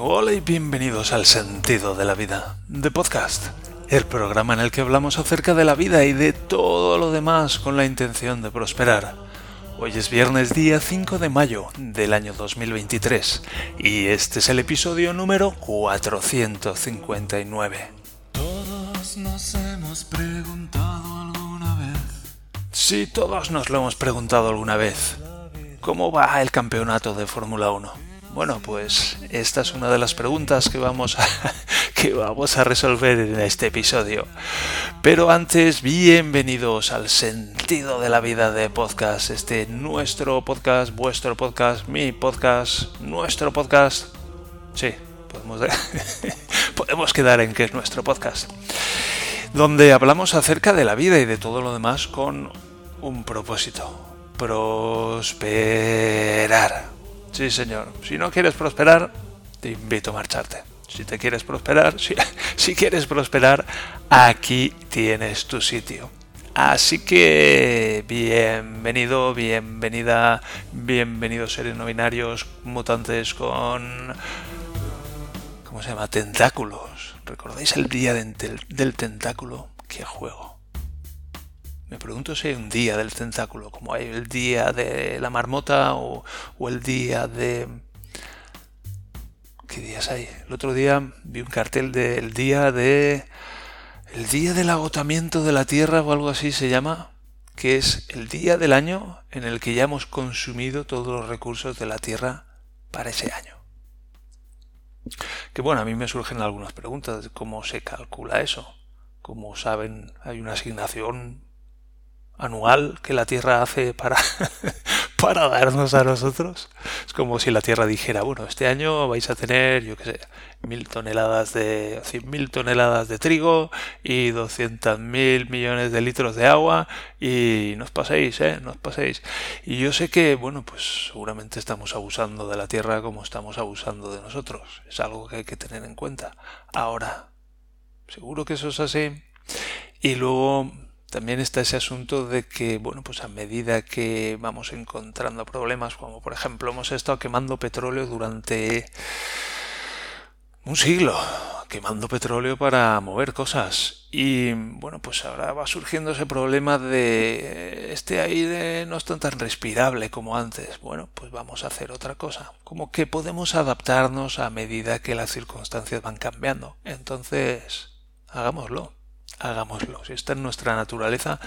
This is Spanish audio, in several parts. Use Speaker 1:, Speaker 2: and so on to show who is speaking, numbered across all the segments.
Speaker 1: Hola y bienvenidos al Sentido de la Vida, de Podcast, el programa en el que hablamos acerca de la vida y de todo lo demás con la intención de prosperar. Hoy es viernes día 5 de mayo del año 2023 y este es el episodio número 459.
Speaker 2: Todos nos hemos preguntado alguna vez.
Speaker 1: Sí, todos nos lo hemos preguntado alguna vez. ¿Cómo va el campeonato de Fórmula 1? Bueno, pues esta es una de las preguntas que vamos a, que vamos a resolver en este episodio. Pero antes, bienvenidos al sentido de la vida de podcast. Este nuestro podcast, vuestro podcast, mi podcast, nuestro podcast. Sí, podemos, podemos quedar en que es nuestro podcast. Donde hablamos acerca de la vida y de todo lo demás con un propósito. Prosperar Sí, señor. Si no quieres prosperar, te invito a marcharte. Si te quieres prosperar, si, quieres prosperar, aquí tienes tu sitio. Así que bienvenido, bienvenida, bienvenidos seres no binarios, mutantes con... ¿Cómo se llama? Tentáculos. ¿Recordáis el día del tentáculo? ¡Qué juego! Me pregunto si hay un día del tentáculo, como hay el día de la marmota o, el día de... ¿Qué días hay? El otro día vi un cartel del día de... El día del agotamiento de la Tierra o algo así se llama, que es el día del año en el que ya hemos consumido todos los recursos de la Tierra para ese año. Que bueno, a mí me surgen algunas preguntas cómo se calcula eso. Como saben, hay una asignación anual que la Tierra hace para, para darnos a nosotros. Es como si la Tierra dijera, bueno, este año vais a tener, yo qué sé, mil toneladas de, cien mil toneladas de trigo y doscientos mil millones de litros de agua y no os paséis, ¿eh? No os paséis. Y yo sé que, bueno, pues seguramente estamos abusando de la Tierra como estamos abusando de nosotros. Es algo que hay que tener en cuenta. Ahora, seguro que eso es así. Y luego también está ese asunto de que, bueno, pues a medida que vamos encontrando problemas, como por ejemplo hemos estado quemando petróleo durante un siglo, quemando petróleo para mover cosas. Y bueno, pues ahora va surgiendo ese problema de este aire no es tan, respirable como antes. Bueno, pues vamos a hacer otra cosa. Como que podemos adaptarnos a medida que las circunstancias van cambiando. Entonces, hagámoslo hagámoslo. Si está en nuestra naturaleza,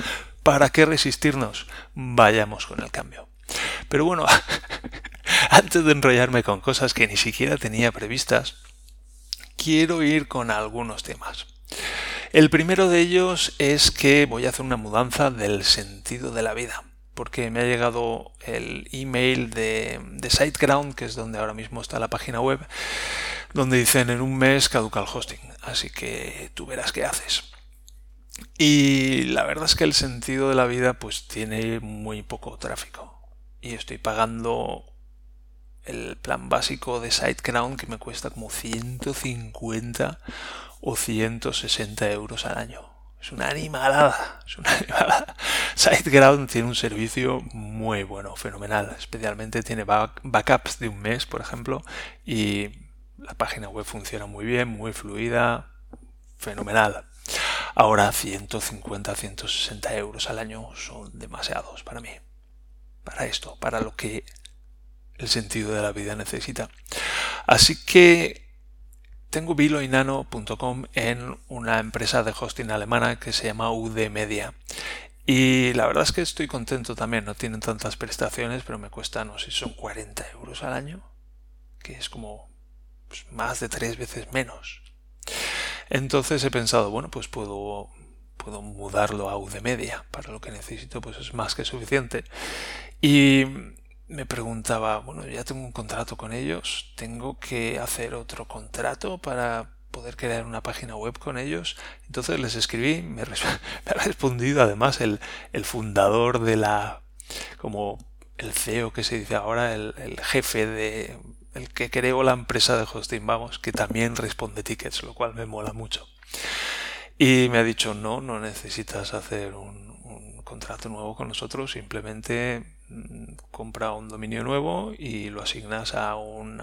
Speaker 1: ¿para qué resistirnos? Vayamos con el cambio. Pero bueno, antes de enrollarme con cosas que ni siquiera tenía previstas, quiero ir con algunos temas. El primero de ellos es que voy a hacer una mudanza del sentido de la vida, porque me ha llegado el email de, de SiteGround, que es donde ahora mismo está la página web, donde dicen en un mes caduca el hosting, así que tú verás qué haces. Y la verdad es que el sentido de la vida pues tiene muy poco tráfico. Y estoy pagando el plan básico de SiteGround que me cuesta como 150 o 160 euros al año. Es una animalada, es una animalada. SiteGround tiene un servicio muy bueno, fenomenal. Especialmente tiene backups de un mes, por ejemplo, y la página web funciona muy bien, muy fluida, fenomenal. Ahora 150, 160 euros al año son demasiados para mí. Para esto, para lo que el sentido de la vida necesita. Así que tengo biloinano.com en una empresa de hosting alemana que se llama UD Media. Y la verdad es que estoy contento también, no tienen tantas prestaciones, pero me cuesta, no sé, son 40 euros al año, que es como pues, más de tres veces menos. Entonces he pensado, bueno, pues puedo, puedo mudarlo a UD Media. Para lo que necesito, pues es más que suficiente. Y me preguntaba, bueno, ya tengo un contrato con ellos, tengo que hacer otro contrato para poder crear una página web con ellos. Entonces les escribí, me, ha respondido además el, el, fundador de la, como el CEO que se dice ahora, el, el jefe de el que creó la empresa de hosting, vamos, que también responde tickets, lo cual me mola mucho. Y me ha dicho, no, no necesitas hacer un, contrato nuevo con nosotros, simplemente mm, compra un dominio nuevo y lo asignas a un,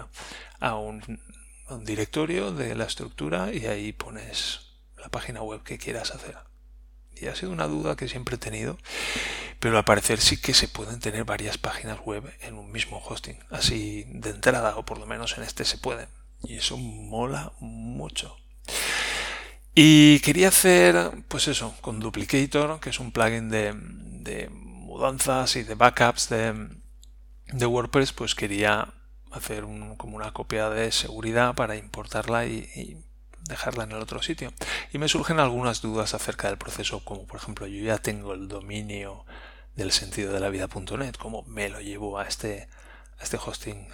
Speaker 1: a un un directorio de la estructura y ahí pones la página web que quieras hacer. Y ha sido una duda que siempre he tenido, pero al parecer sí que se pueden tener varias páginas web en un mismo hosting, así de entrada, o por lo menos en este se pueden. Y eso mola mucho. Y quería hacer, pues eso, con Duplicator, que es un plugin de, mudanzas y de backups de WordPress, pues quería hacer como una copia de seguridad para importarla y, dejarla en el otro sitio. Y me surgen algunas dudas acerca del proceso, como por ejemplo yo ya tengo el dominio del sentido de la vida.net, cómo me lo llevo a este, este hosting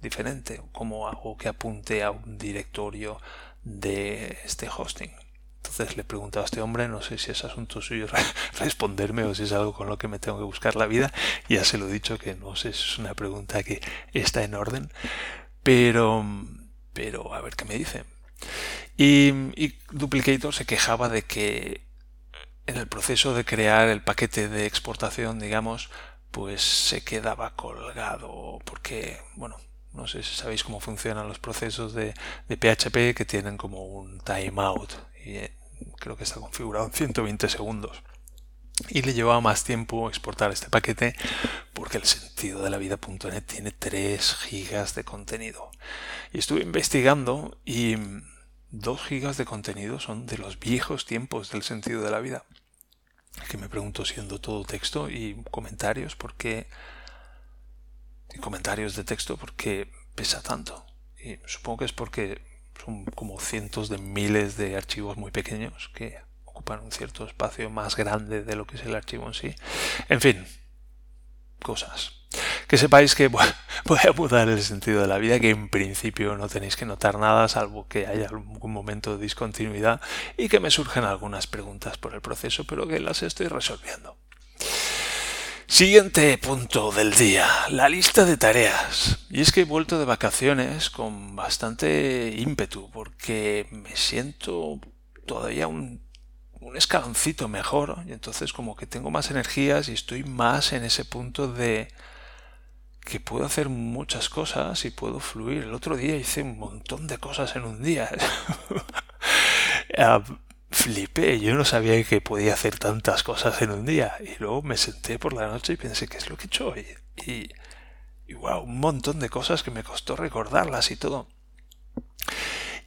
Speaker 1: diferente, cómo hago que apunte a un directorio de este hosting. Entonces le preguntado a este hombre, no sé si es asunto suyo responderme o si es algo con lo que me tengo que buscar la vida. Ya se lo he dicho que no sé si es una pregunta que está en orden. Pero, pero a ver qué me dice. Y, Duplicator se quejaba de que en el proceso de crear el paquete de exportación, digamos, pues se quedaba colgado porque, bueno, no sé si sabéis cómo funcionan los procesos de, de PHP que tienen como un timeout y eh, creo que está configurado en 120 segundos. Y le llevaba más tiempo exportar este paquete porque el sentido de la vida.net tiene 3 gigas de contenido. Y estuve investigando y 2 gigas de contenido son de los viejos tiempos del sentido de la vida. Que me pregunto siendo todo texto y comentarios porque y comentarios de texto porque pesa tanto. Y supongo que es porque son como cientos de miles de archivos muy pequeños que ocupan un cierto espacio más grande de lo que es el archivo en sí. En fin, cosas. Que sepáis que voy a mudar el sentido de la vida, que en principio no tenéis que notar nada, salvo que haya algún momento de discontinuidad y que me surgen algunas preguntas por el proceso, pero que las estoy resolviendo. Siguiente punto del día, la lista de tareas. Y es que he vuelto de vacaciones con bastante ímpetu porque me siento todavía un, un escaloncito mejor y entonces como que tengo más energías y estoy más en ese punto de que puedo hacer muchas cosas y puedo fluir. El otro día hice un montón de cosas en un día. Ah, flipé, yo no sabía que podía hacer tantas cosas en un día. Y luego me senté por la noche y pensé, ¿qué es lo que he hecho hoy? Y, y wow, un montón de cosas que me costó recordarlas y todo.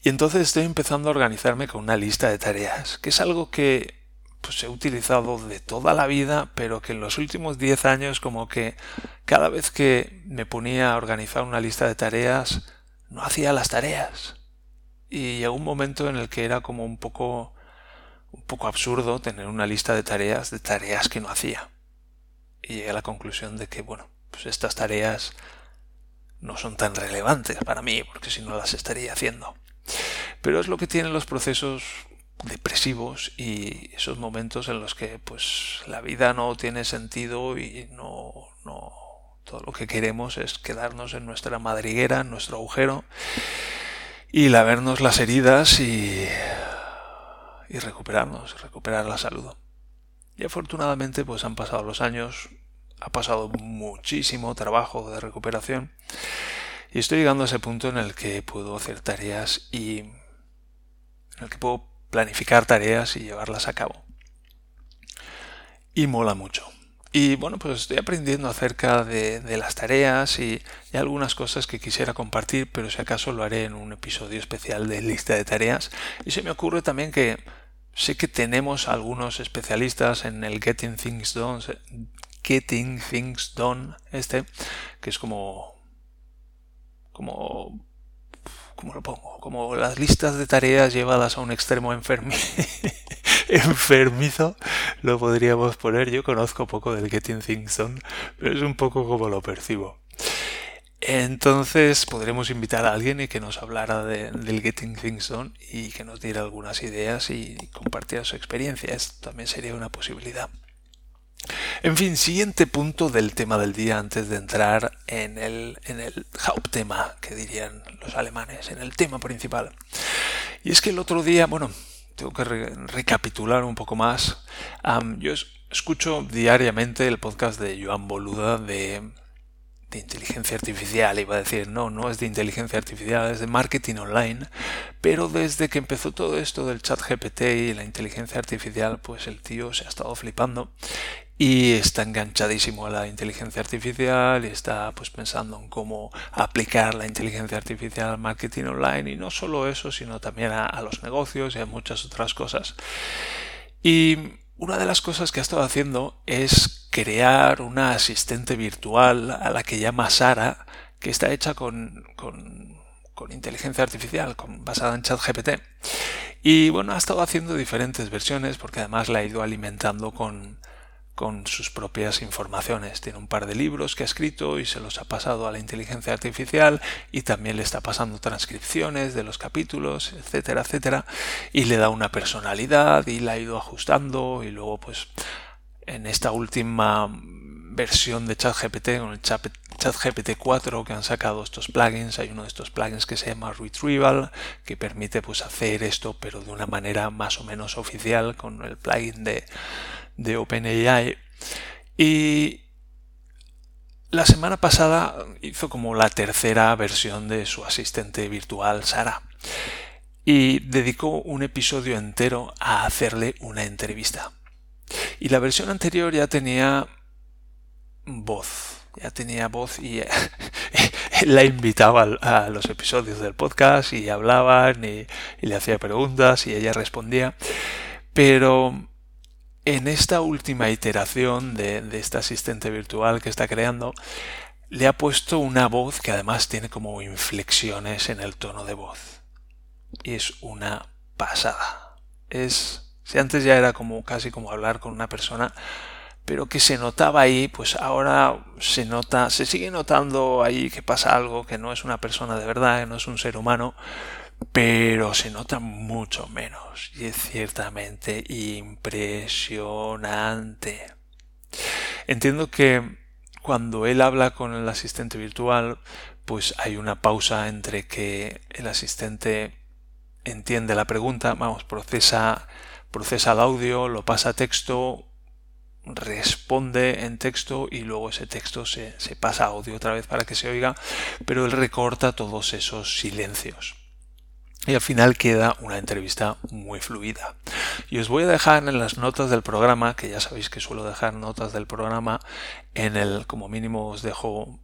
Speaker 1: Y entonces estoy empezando a organizarme con una lista de tareas, que es algo que pues he utilizado de toda la vida, pero que en los últimos 10 años como que cada vez que me ponía a organizar una lista de tareas, no hacía las tareas. Y llegó un momento en el que era como un poco un poco absurdo tener una lista de tareas de tareas que no hacía. Y llegué a la conclusión de que, bueno, pues estas tareas no son tan relevantes para mí, porque si no las estaría haciendo. Pero es lo que tienen los procesos depresivos y esos momentos en los que pues la vida no tiene sentido y no, no todo lo que queremos es quedarnos en nuestra madriguera, en nuestro agujero y lavernos las heridas y y recuperarnos, recuperar la salud. Y afortunadamente pues han pasado los años, ha pasado muchísimo trabajo de recuperación y estoy llegando a ese punto en el que puedo hacer tareas y en el que puedo planificar tareas y llevarlas a cabo. Y mola mucho. Y bueno, pues estoy aprendiendo acerca de, las tareas y, y, algunas cosas que quisiera compartir, pero si acaso lo haré en un episodio especial de lista de tareas. Y se me ocurre también que sé que tenemos algunos especialistas en el Getting Things Done, Getting Things Done, este, que es como, como ¿cómo lo pongo? Como las listas de tareas llevadas a un extremo enfermizo, lo podríamos poner. Yo conozco poco del Getting Things Done, pero es un poco como lo percibo. Entonces podremos invitar a alguien y que nos hablara del Getting Things Done y que nos diera algunas ideas y compartiera su experiencia. Esto también sería una posibilidad. En fin, siguiente punto del tema del día antes de entrar en el, en el Hauptthema, que dirían los alemanes, en el tema principal. Y es que el otro día, bueno, tengo que recapitular un poco más. yo escucho diariamente el podcast de Joan Boluda de, de inteligencia artificial, iba a decir, no, no es de inteligencia artificial, es de marketing online, pero desde que empezó todo esto del chat GPT y la inteligencia artificial, pues el tío se ha estado flipando y está enganchadísimo a la inteligencia artificial y está pues pensando en cómo aplicar la inteligencia artificial al marketing online. Y no solo eso sino también a, los negocios y a muchas otras cosas. Y una de las cosas que ha estado haciendo es crear una asistente virtual a la que llama Sara que está hecha con, con, con inteligencia artificial con, basada en ChatGPT. Y bueno ha estado haciendo diferentes versiones porque además la ha ido alimentando con con sus propias informaciones. Tiene un par de libros que ha escrito y se los ha pasado a la inteligencia artificial y también le está pasando transcripciones de los capítulos, etcétera, etcétera, y le da una personalidad y la ha ido ajustando y luego pues en esta última versión de ChatGPT, con el ChatGPT 4 que han sacado estos plugins, hay uno de estos plugins que se llama Retrieval, que permite pues hacer esto pero de una manera más o menos oficial con el plugin de de OpenAI. Y la semana pasada hizo como la tercera versión de su asistente virtual, Sara. Y dedicó un episodio entero a hacerle una entrevista. Y la versión anterior ya tenía voz. Ya tenía voz y la invitaba a los episodios del podcast y hablaban y, le hacía preguntas y ella respondía. Pero en esta última iteración de, este asistente virtual que está creando, le ha puesto una voz que además tiene como inflexiones en el tono de voz. Y es una pasada. Es, si antes ya era como casi como hablar con una persona, pero que se notaba ahí, pues ahora se nota, se sigue notando ahí que pasa algo, que no es una persona de verdad, que no es un ser humano, pero se nota mucho menos y es ciertamente impresionante. Entiendo que cuando él habla con el asistente virtual, pues hay una pausa entre que el asistente entiende la pregunta, vamos, procesa, procesa el audio, lo pasa a texto, responde en texto y luego ese texto se, se pasa a audio otra vez para que se oiga, pero él recorta todos esos silencios y al final queda una entrevista muy fluida. Y os voy a dejar en las notas del programa, que ya sabéis que suelo dejar notas del programa, en el, como mínimo os dejo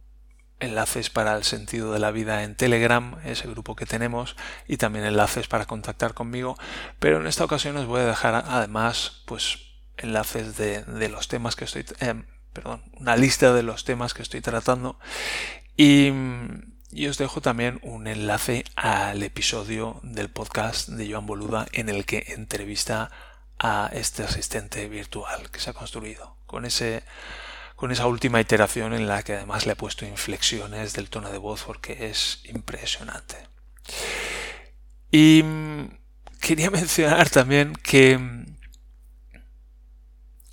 Speaker 1: enlaces para el sentido de la vida en Telegram, ese grupo que tenemos, y también enlaces para contactar conmigo, pero en esta ocasión os voy a dejar además pues enlaces de, de los temas que estoy, eh, perdón, una lista de los temas que estoy tratando y y os dejo también un enlace al episodio del podcast de Joan Boluda en el que entrevista a este asistente virtual que se ha construido con ese con esa última iteración en la que además le ha puesto inflexiones del tono de voz porque es impresionante. Y mm, quería mencionar también que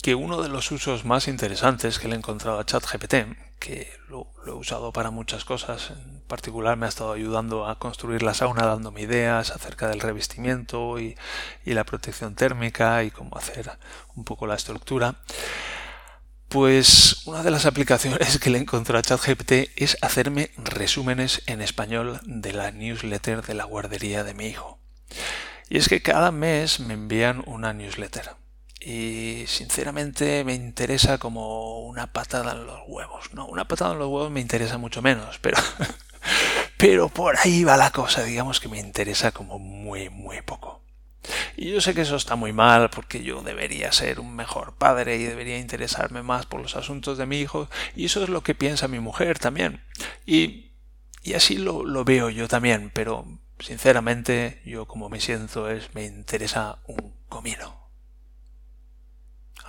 Speaker 1: que uno de los usos más interesantes que le he encontrado a ChatGPT, que lo, he usado para muchas cosas, en particular me ha estado ayudando a construir la sauna dándome ideas acerca del revestimiento y, y la protección térmica y cómo hacer un poco la estructura, pues una de las aplicaciones que le he encontrado a ChatGPT es hacerme resúmenes en español de la newsletter de la guardería de mi hijo. Y es que cada mes me envían una newsletter y sinceramente me interesa como una patada en los huevos. No, una patada en los huevos me interesa mucho menos, pero pero por ahí va la cosa, digamos que me interesa como muy muy poco. Y yo sé que eso está muy mal porque yo debería ser un mejor padre y debería interesarme más por los asuntos de mi hijo y eso es lo que piensa mi mujer también. Y, y así lo, lo veo yo también, pero sinceramente yo como me siento es me interesa un comino.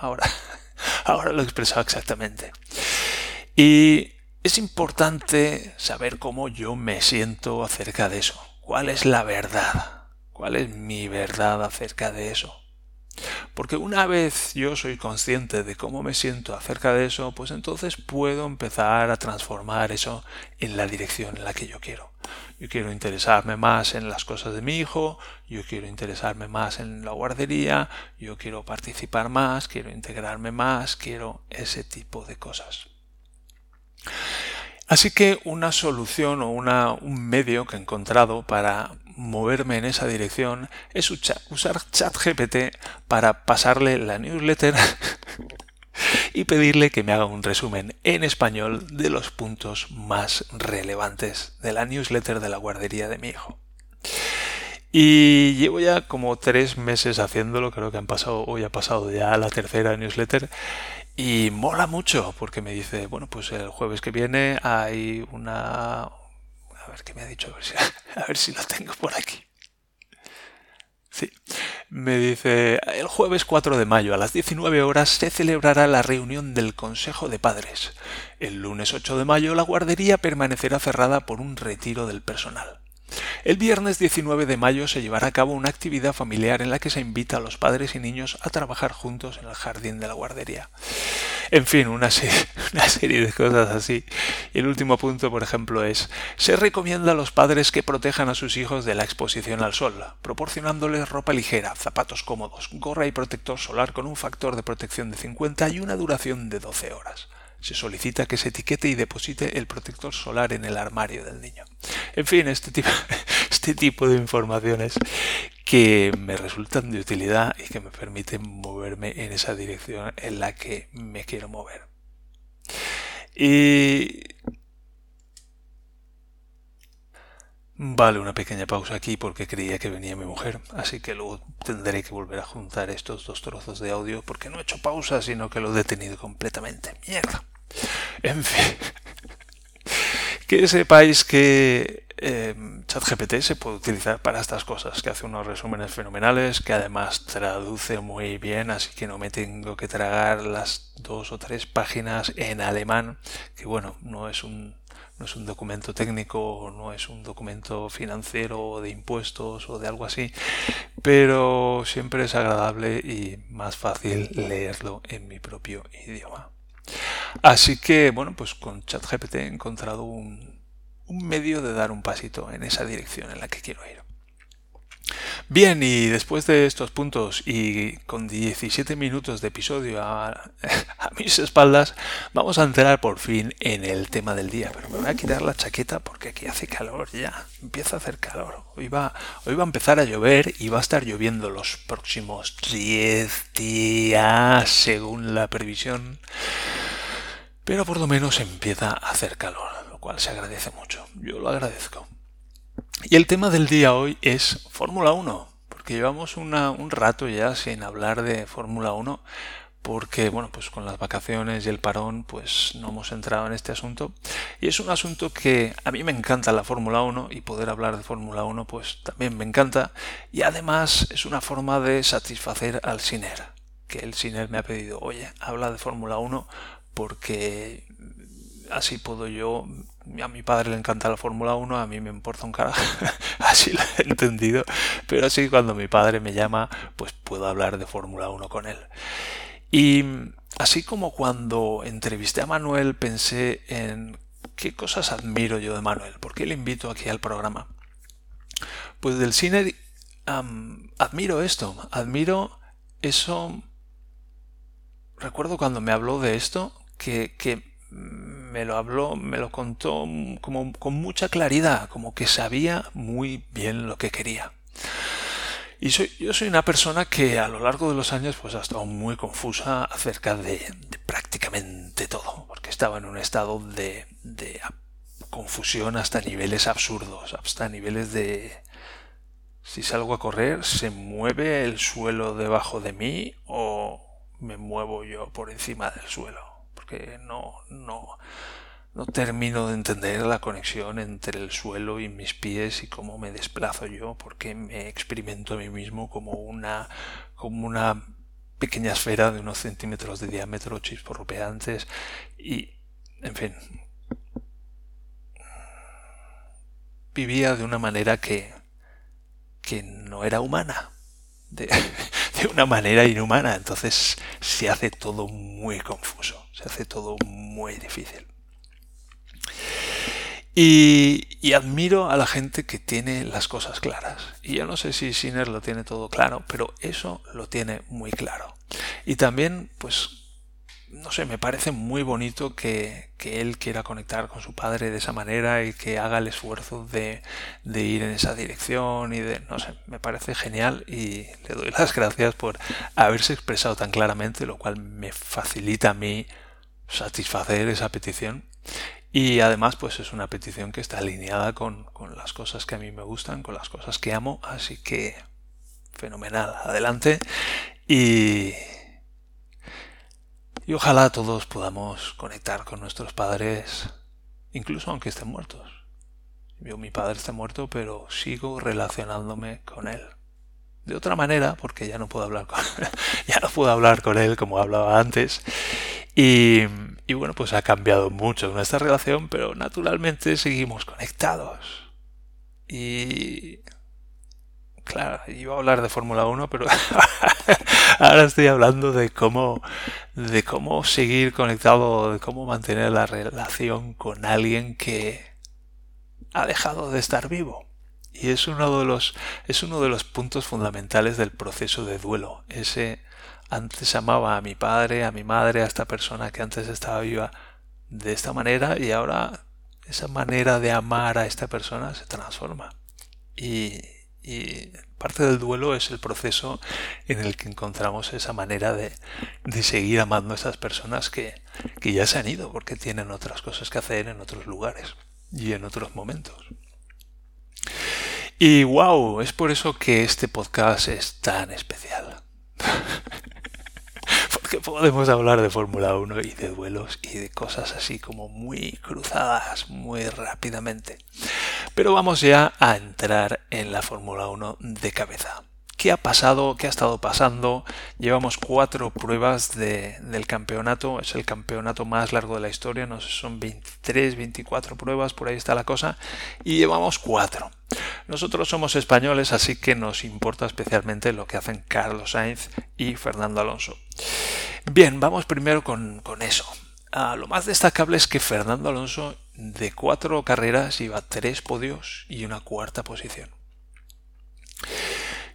Speaker 1: Ahora, ahora lo he expresado exactamente. Y es importante saber cómo yo me siento acerca de eso. ¿Cuál es la verdad? ¿Cuál es mi verdad acerca de eso? Porque una vez yo soy consciente de cómo me siento acerca de eso, pues entonces puedo empezar a transformar eso en la dirección en la que yo quiero. Yo quiero interesarme más en las cosas de mi hijo, yo quiero interesarme más en la guardería, yo quiero participar más, quiero integrarme más, quiero ese tipo de cosas. Así que una solución o una, un medio que he encontrado para moverme en esa dirección es usar ChatGPT para pasarle la newsletter y pedirle que me haga un resumen en español de los puntos más relevantes de la newsletter de la guardería de mi hijo. Y llevo ya como tres meses haciéndolo, creo que han pasado, hoy ha pasado ya la tercera newsletter y mola mucho porque me dice, bueno, pues el jueves que viene hay una... A ver qué me ha dicho, a ver si, a lo tengo por aquí. Sí. Me dice, el jueves 4 de mayo a las 19 horas se celebrará la reunión del Consejo de Padres. El lunes 8 de mayo la guardería permanecerá cerrada por un retiro del personal. El viernes 19 de mayo se llevará a cabo una actividad familiar en la que se invita a los padres y niños a trabajar juntos en el jardín de la guardería. En fin, una serie, de cosas así. Y el último punto, por ejemplo, es se recomienda a los padres que protejan a sus hijos de la exposición al sol, proporcionándoles ropa ligera, zapatos cómodos, gorra y protector solar con un factor de protección de 50 y una duración de 12 horas se solicita que se etiquete y deposite el protector solar en el armario del niño. En fin, este tipo, este tipo de informaciones que me resultan de utilidad y que me permiten moverme en esa dirección en la que me quiero mover. Y Vale, una pequeña pausa aquí porque creía que venía mi mujer, así que luego tendré que volver a juntar estos dos trozos de audio porque no he hecho pausa, sino que lo he detenido completamente. Mierda. En fin, que sepáis que eh, ChatGPT se puede utilizar para estas cosas, que hace unos resúmenes fenomenales, que además traduce muy bien, así que no me tengo que tragar las dos o tres páginas en alemán, que bueno, no es un no es un documento técnico, no es un documento financiero de impuestos o de algo así, pero siempre es agradable y más fácil leerlo en mi propio idioma. Así que, bueno, pues con ChatGPT he encontrado un, medio de dar un pasito en esa dirección en la que quiero ir. Bien, y después de estos puntos y con 17 minutos de episodio a, mis espaldas, vamos a entrar por fin en el tema del día. Pero me voy a quitar la chaqueta porque aquí hace calor ya, empieza a hacer calor. Hoy va, hoy va a empezar a llover y va a estar lloviendo los próximos 10 días según la previsión. Pero por lo menos empieza a hacer calor, lo cual se agradece mucho. Yo lo agradezco. Y el tema del día hoy es Fórmula 1, porque llevamos un rato ya sin hablar de Fórmula 1, porque bueno, pues con las vacaciones y el parón, pues no hemos entrado en este asunto. Y es un asunto que a mí me encanta la Fórmula 1 y poder hablar de Fórmula 1 pues también me encanta. Y además es una forma de satisfacer al Siner, que el Siner me ha pedido, oye, habla de Fórmula 1 porque así puedo yo a mi padre le encanta la Fórmula 1, a mí me importa un carajo, así lo he entendido, pero así cuando mi padre me llama, pues puedo hablar de Fórmula 1 con él. Y así como cuando entrevisté a Manuel pensé en qué cosas admiro yo de Manuel, ¿por qué le invito aquí al programa? Pues del cine admiro esto, admiro eso... Recuerdo cuando me habló de esto, que, me lo habló, me lo contó como con mucha claridad, como que sabía muy bien lo que quería. Y soy, yo soy una persona que a lo largo de los años pues ha estado muy confusa acerca de, prácticamente todo, porque estaba en un estado de, de confusión hasta niveles absurdos, hasta niveles de si salgo a correr, se mueve el suelo debajo de mí o me muevo yo por encima del suelo no, no, no termino de entender la conexión entre el suelo y mis pies y cómo me desplazo yo, porque me experimento a mí mismo como una, como una pequeña esfera de unos centímetros de diámetro, chisporropeantes y, en fin, vivía de una manera que, que no era humana, de, de una manera inhumana, entonces se hace todo muy confuso se hace todo muy difícil. Y, admiro a la gente que tiene las cosas claras. Y yo no sé si Sinner lo tiene todo claro, pero eso lo tiene muy claro. Y también, pues, no sé, me parece muy bonito que, que, él quiera conectar con su padre de esa manera y que haga el esfuerzo de, de, ir en esa dirección y de, no sé, me parece genial y le doy las gracias por haberse expresado tan claramente, lo cual me facilita a mí satisfacer esa petición. Y además, pues es una petición que está alineada con, con las cosas que a mí me gustan, con las cosas que amo, así que fenomenal, adelante. Y, y ojalá todos podamos conectar con nuestros padres, incluso aunque estén muertos. Yo, mi padre está muerto, pero sigo relacionándome con él. De otra manera, porque ya no puedo hablar con ya no puedo hablar con él como hablaba antes. Y, y bueno, pues ha cambiado mucho nuestra relación, pero naturalmente seguimos conectados. Y claro, iba a hablar de Fórmula 1, pero ahora estoy hablando de cómo, de cómo seguir conectado, de cómo mantener la relación con alguien que ha dejado de estar vivo. Y es uno de los, es uno de los puntos fundamentales del proceso de duelo. Ese antes amaba a mi padre, a mi madre, a esta persona que antes estaba viva de esta manera y ahora esa manera de amar a esta persona se transforma. Y, y parte del duelo es el proceso en el que encontramos esa manera de, de seguir amando a esas personas que, que ya se han ido porque tienen otras cosas que hacer en otros lugares y en otros momentos. Y wow, es por eso que este podcast es tan especial. Porque podemos hablar de Fórmula 1 y de duelos y de cosas así como muy cruzadas muy rápidamente. Pero vamos ya a entrar en la Fórmula 1 de cabeza. ¿Qué ha pasado? ¿Qué ha estado pasando? Llevamos cuatro pruebas de, del campeonato. Es el campeonato más largo de la historia. No sé, son 23, 24 pruebas, por ahí está la cosa. Y llevamos cuatro. Nosotros somos españoles, así que nos importa especialmente lo que hacen Carlos Sainz y Fernando Alonso. Bien, vamos primero con, con eso. Ah, lo más destacable es que Fernando Alonso de cuatro carreras iba tres podios y una cuarta posición.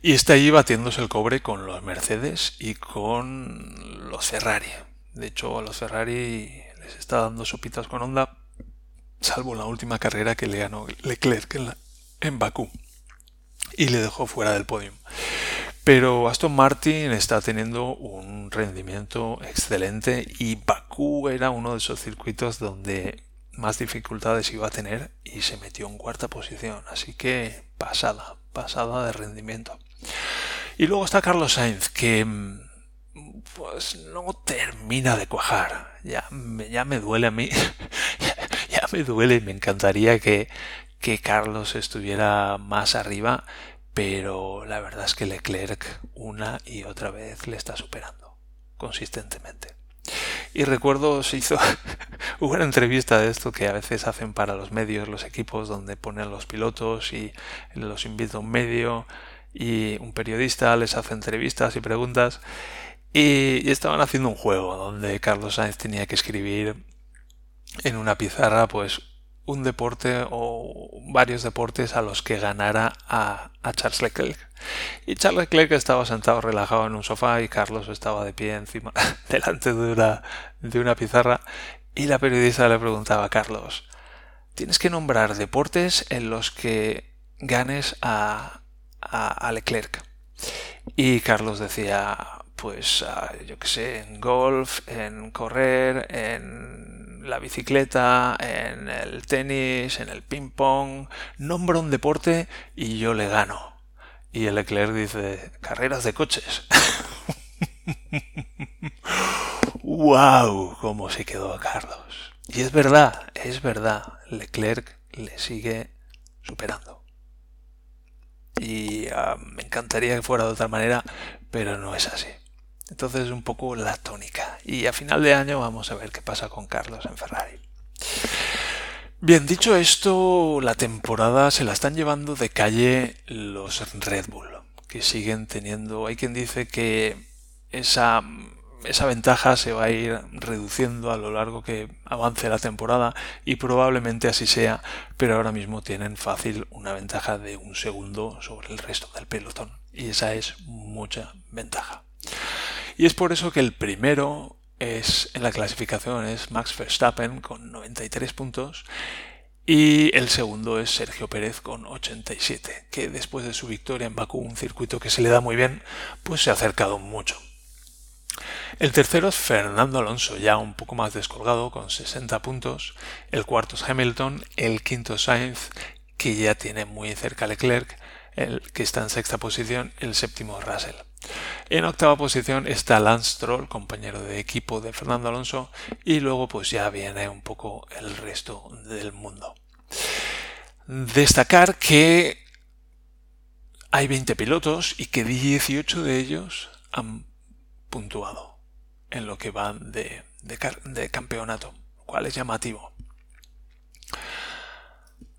Speaker 1: Y está ahí batiéndose el cobre con los Mercedes y con los Ferrari. De hecho, a los Ferrari les está dando sopitas con onda, salvo la última carrera que le ganó Leclerc en, en Bakú y le dejó fuera del podio. Pero Aston Martin está teniendo un rendimiento excelente y Bakú era uno de esos circuitos donde más dificultades iba a tener y se metió en cuarta posición. Así que pasada, pasada de rendimiento. Y luego está Carlos Sainz, que pues no termina de cuajar. Ya ya me duele a mí. ya, me duele me encantaría que, que Carlos estuviera más arriba. Pero la verdad es que Leclerc una y otra vez le está superando consistentemente. Y recuerdo, se hizo una entrevista de esto que a veces hacen para los medios, los equipos, donde ponen los pilotos y los invita un medio y un periodista les hace entrevistas y preguntas y, estaban haciendo un juego donde Carlos Sainz tenía que escribir en una pizarra pues un deporte o varios deportes a los que ganara a, a, Charles Leclerc. Y Charles Leclerc estaba sentado relajado en un sofá y Carlos estaba de pie encima, delante de una, de una pizarra y la periodista le preguntaba a Carlos, tienes que nombrar deportes en los que ganes a, a, Leclerc. Y Carlos decía, pues yo qué sé, en golf, en correr, en la bicicleta, en el tenis, en el ping pong, nombra un deporte y yo le gano. Y el Leclerc dice, carreras de coches. ¡Wow! ¿Cómo se quedó Carlos? Y es verdad, es verdad, Leclerc le sigue superando y ah, me encantaría que fuera de otra manera, pero no es así. Entonces es un poco la tónica. Y a final de año vamos a ver qué pasa con Carlos en Ferrari. Bien, dicho esto, la temporada se la están llevando de calle los Red Bull, que siguen teniendo, hay quien dice que esa esa ventaja se va a ir reduciendo a lo largo que avance la temporada y probablemente así sea, pero ahora mismo tienen fácil una ventaja de un segundo sobre el resto del pelotón y esa es mucha ventaja. Y es por eso que el primero es en la clasificación es Max Verstappen con 93 puntos y el segundo es Sergio Pérez con 87, que después de su victoria en Bakú, un circuito que se le da muy bien, pues se ha acercado mucho. El tercero es Fernando Alonso, ya un poco más descolgado, con 60 puntos. El cuarto es Hamilton, el quinto es Sainz, que ya tiene muy cerca Leclerc, el que está en sexta posición, el séptimo Russell. En octava posición está Lance Stroll, compañero de equipo de Fernando Alonso, y luego pues ya viene un poco el resto del mundo. Destacar que hay 20 pilotos y que 18 de ellos han puntuado en lo que van de, de campeonato, lo cual es llamativo.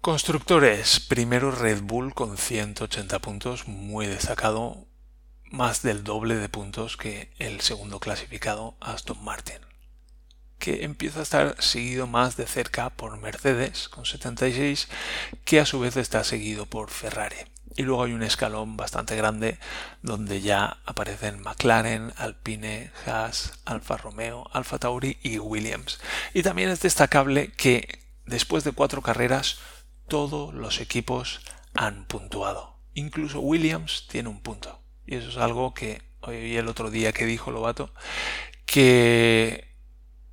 Speaker 1: Constructores, primero Red Bull con 180 puntos, muy destacado, más del doble de puntos que el segundo clasificado Aston Martin, que empieza a estar seguido más de cerca por Mercedes con 76, que a su vez está seguido por Ferrari. Y luego hay un escalón bastante grande donde ya aparecen McLaren, Alpine, Haas, Alfa Romeo, Alfa Tauri y Williams. Y también es destacable que después de cuatro carreras todos los equipos han puntuado. Incluso Williams tiene un punto. Y eso es algo que oí el otro día que dijo Lobato que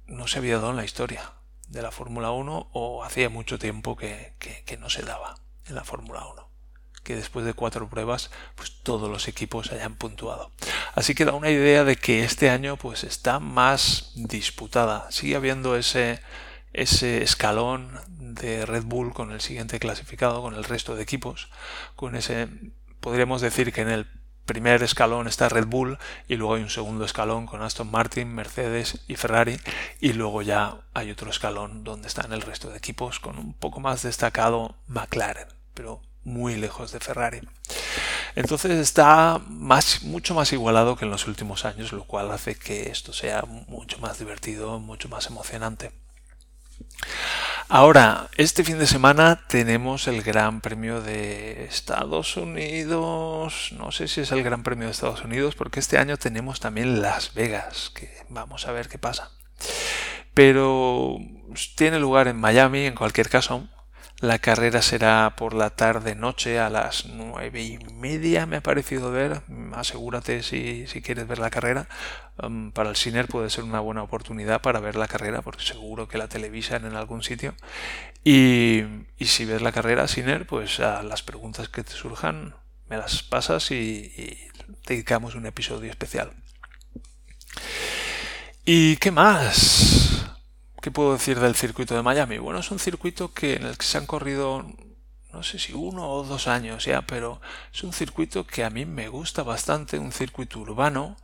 Speaker 1: no se había dado en la historia de la Fórmula 1 o hacía mucho tiempo que, que no se daba en la Fórmula 1 que después de cuatro pruebas pues todos los equipos hayan puntuado. Así que da una idea de que este año pues está más disputada. Sigue habiendo ese ese escalón de Red Bull con el siguiente clasificado, con el resto de equipos, con ese podríamos decir que en el primer escalón está Red Bull y luego hay un segundo escalón con Aston Martin, Mercedes y Ferrari y luego ya hay otro escalón donde están el resto de equipos con un poco más destacado McLaren, pero muy lejos de Ferrari. Entonces está mucho más igualado que en los últimos años, lo cual hace que esto sea mucho más divertido, mucho más emocionante. Ahora, este fin de semana tenemos el Gran Premio de Estados Unidos. No sé si es el Gran Premio de Estados Unidos, porque este año tenemos también Las Vegas, vamos a ver qué pasa. Pero tiene lugar en Miami, en cualquier caso. La carrera será por la tarde-noche a las nueve y media, me ha parecido ver. Asegúrate si, si quieres ver la carrera. Um, para el Ciner puede ser una buena oportunidad para ver la carrera, porque seguro que la televisan en algún sitio. Y, y si ves la carrera Ciner, pues a las preguntas que te surjan me las pasas y, y dedicamos un episodio especial. ¿Y qué más? ¿Qué puedo decir del circuito de Miami? Bueno, es un circuito que en el que se han corrido no sé si uno o dos años ya, pero es un circuito que a mí me gusta bastante, un circuito urbano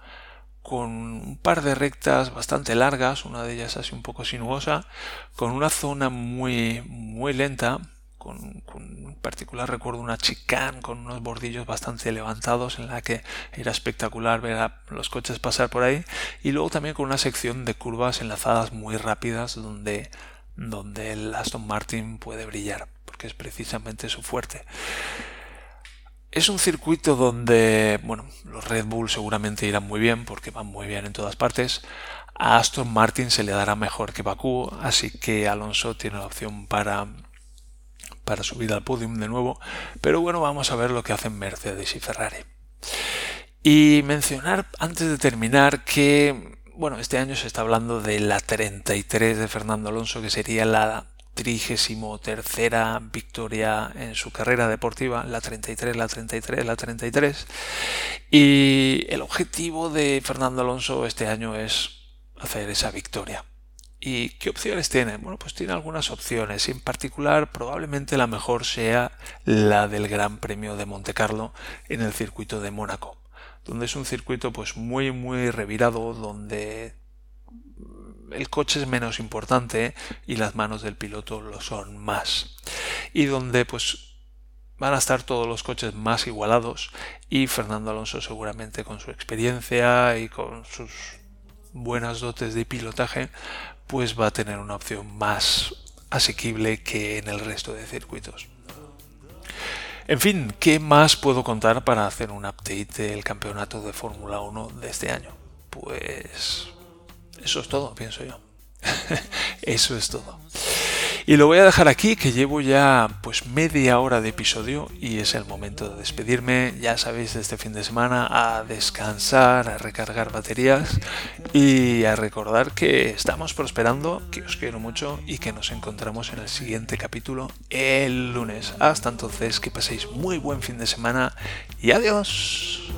Speaker 1: con un par de rectas bastante largas, una de ellas así un poco sinuosa, con una zona muy muy lenta, con, en particular recuerdo una chicane con unos bordillos bastante levantados en la que era espectacular ver a los coches pasar por ahí y luego también con una sección de curvas enlazadas muy rápidas donde, donde el Aston Martin puede brillar porque es precisamente su fuerte. Es un circuito donde, bueno, los Red Bull seguramente irán muy bien porque van muy bien en todas partes. A Aston Martin se le dará mejor que Bakú, así que Alonso tiene la opción para para subir al podium de nuevo, pero bueno, vamos a ver lo que hacen Mercedes y Ferrari. Y mencionar antes de terminar que, bueno, este año se está hablando de la 33 de Fernando Alonso, que sería la trigésimo tercera victoria en su carrera deportiva, la 33, la 33, la 33. Y el objetivo de Fernando Alonso este año es hacer esa victoria. ¿Y qué opciones tiene? Bueno, pues tiene algunas opciones. En particular, probablemente la mejor sea la del Gran Premio de Monte Carlo en el circuito de Mónaco, donde es un circuito pues muy muy revirado, donde el coche es menos importante y las manos del piloto lo son más. Y donde pues van a estar todos los coches más igualados y Fernando Alonso seguramente con su experiencia y con sus buenas dotes de pilotaje pues va a tener una opción más asequible que en el resto de circuitos. En fin, ¿qué más puedo contar para hacer un update del campeonato de Fórmula 1 de este año? Pues Eso es todo, pienso yo. Eso es todo. Y lo voy a dejar aquí, que llevo ya pues media hora de episodio y es el momento de despedirme, ya sabéis, de este fin de semana, a descansar, a recargar baterías y a recordar que estamos prosperando, que os quiero mucho y que nos encontramos en el siguiente capítulo el lunes. Hasta entonces, que paséis muy buen fin de semana y adiós.